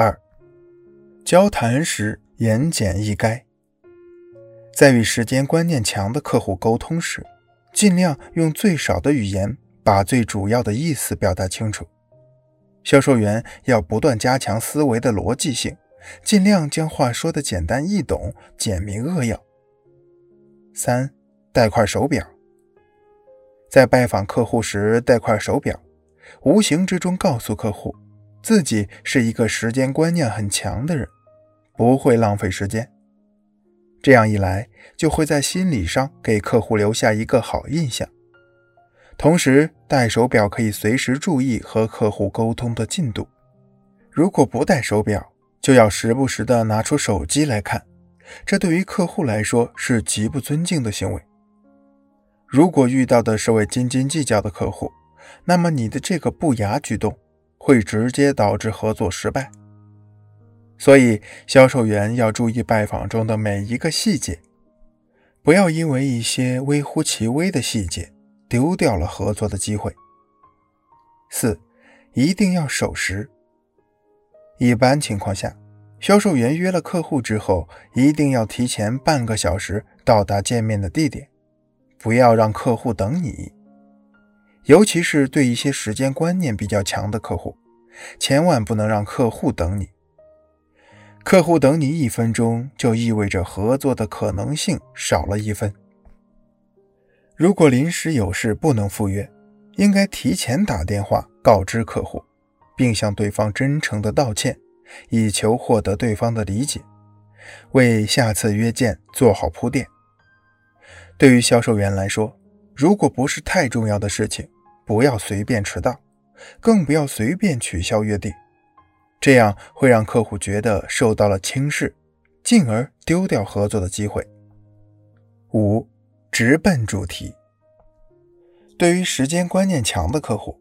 二交谈时言简意赅。在与时间观念强的客户沟通时，尽量用最少的语言把最主要的意思表达清楚。销售员要不断加强思维的逻辑性，尽量将话说的简单易懂、简明扼要。三，带块手表。在拜访客户时带块手表，无形之中告诉客户，自己是一个时间观念很强的人。不会浪费时间，这样一来就会在心理上给客户留下一个好印象。同时，戴手表可以随时注意和客户沟通的进度。如果不戴手表，就要时不时的拿出手机来看，这对于客户来说是极不尊敬的行为。如果遇到的是位斤斤计较的客户，那么你的这个不雅举动会直接导致合作失败。所以，销售员要注意拜访中的每一个细节，不要因为一些微乎其微的细节丢掉了合作的机会。四，一定要守时。一般情况下，销售员约了客户之后，一定要提前半个小时到达见面的地点，不要让客户等你。尤其是对一些时间观念比较强的客户，千万不能让客户等你。客户等你一分钟，就意味着合作的可能性少了一分。如果临时有事不能赴约，应该提前打电话告知客户，并向对方真诚的道歉，以求获得对方的理解，为下次约见做好铺垫。对于销售员来说，如果不是太重要的事情，不要随便迟到，更不要随便取消约定。这样会让客户觉得受到了轻视，进而丢掉合作的机会。五，直奔主题。对于时间观念强的客户，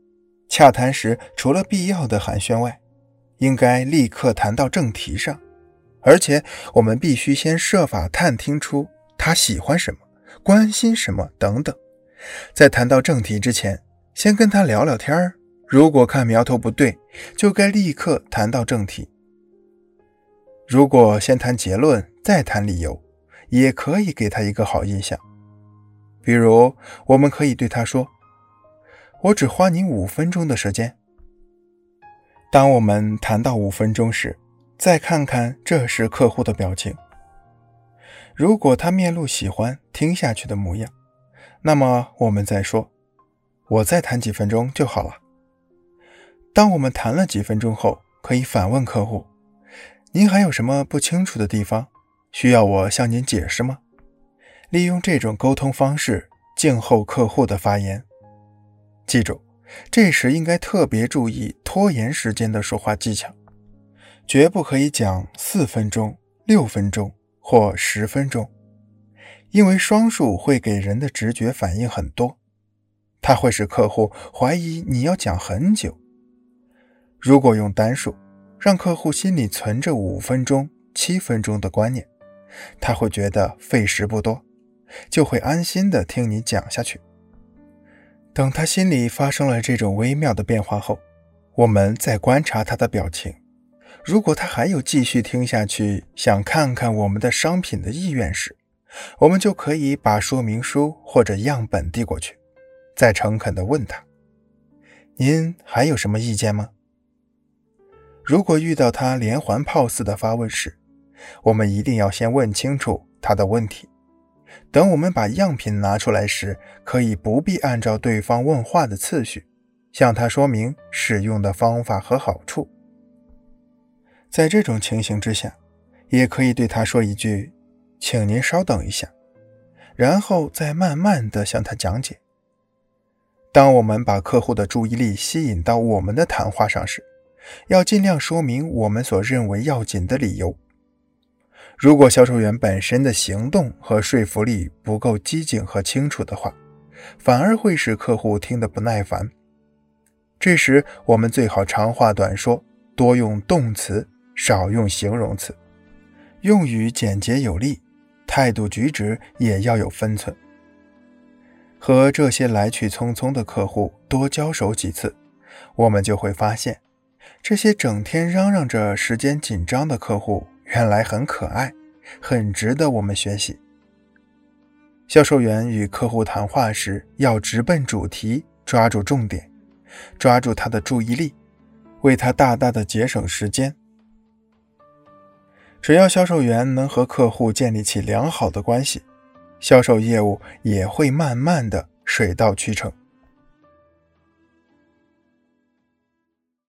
洽谈时除了必要的寒暄外，应该立刻谈到正题上，而且我们必须先设法探听出他喜欢什么、关心什么等等，在谈到正题之前，先跟他聊聊天。如果看苗头不对，就该立刻谈到正题。如果先谈结论再谈理由，也可以给他一个好印象。比如，我们可以对他说：“我只花您五分钟的时间。”当我们谈到五分钟时，再看看这时客户的表情。如果他面露喜欢听下去的模样，那么我们再说：“我再谈几分钟就好了。”当我们谈了几分钟后，可以反问客户：“您还有什么不清楚的地方，需要我向您解释吗？”利用这种沟通方式，静候客户的发言。记住，这时应该特别注意拖延时间的说话技巧，绝不可以讲四分钟、六分钟或十分钟，因为双数会给人的直觉反应很多，它会使客户怀疑你要讲很久。如果用单数，让客户心里存着五分钟、七分钟的观念，他会觉得费时不多，就会安心的听你讲下去。等他心里发生了这种微妙的变化后，我们再观察他的表情。如果他还有继续听下去、想看看我们的商品的意愿时，我们就可以把说明书或者样本递过去，再诚恳地问他：“您还有什么意见吗？”如果遇到他连环炮似的发问时，我们一定要先问清楚他的问题。等我们把样品拿出来时，可以不必按照对方问话的次序，向他说明使用的方法和好处。在这种情形之下，也可以对他说一句：“请您稍等一下”，然后再慢慢地向他讲解。当我们把客户的注意力吸引到我们的谈话上时，要尽量说明我们所认为要紧的理由。如果销售员本身的行动和说服力不够机警和清楚的话，反而会使客户听得不耐烦。这时，我们最好长话短说，多用动词，少用形容词，用语简洁有力，态度举止也要有分寸。和这些来去匆匆的客户多交手几次，我们就会发现。这些整天嚷嚷着时间紧张的客户原来很可爱，很值得我们学习。销售员与客户谈话时要直奔主题，抓住重点，抓住他的注意力，为他大大的节省时间。只要销售员能和客户建立起良好的关系，销售业务也会慢慢的水到渠成。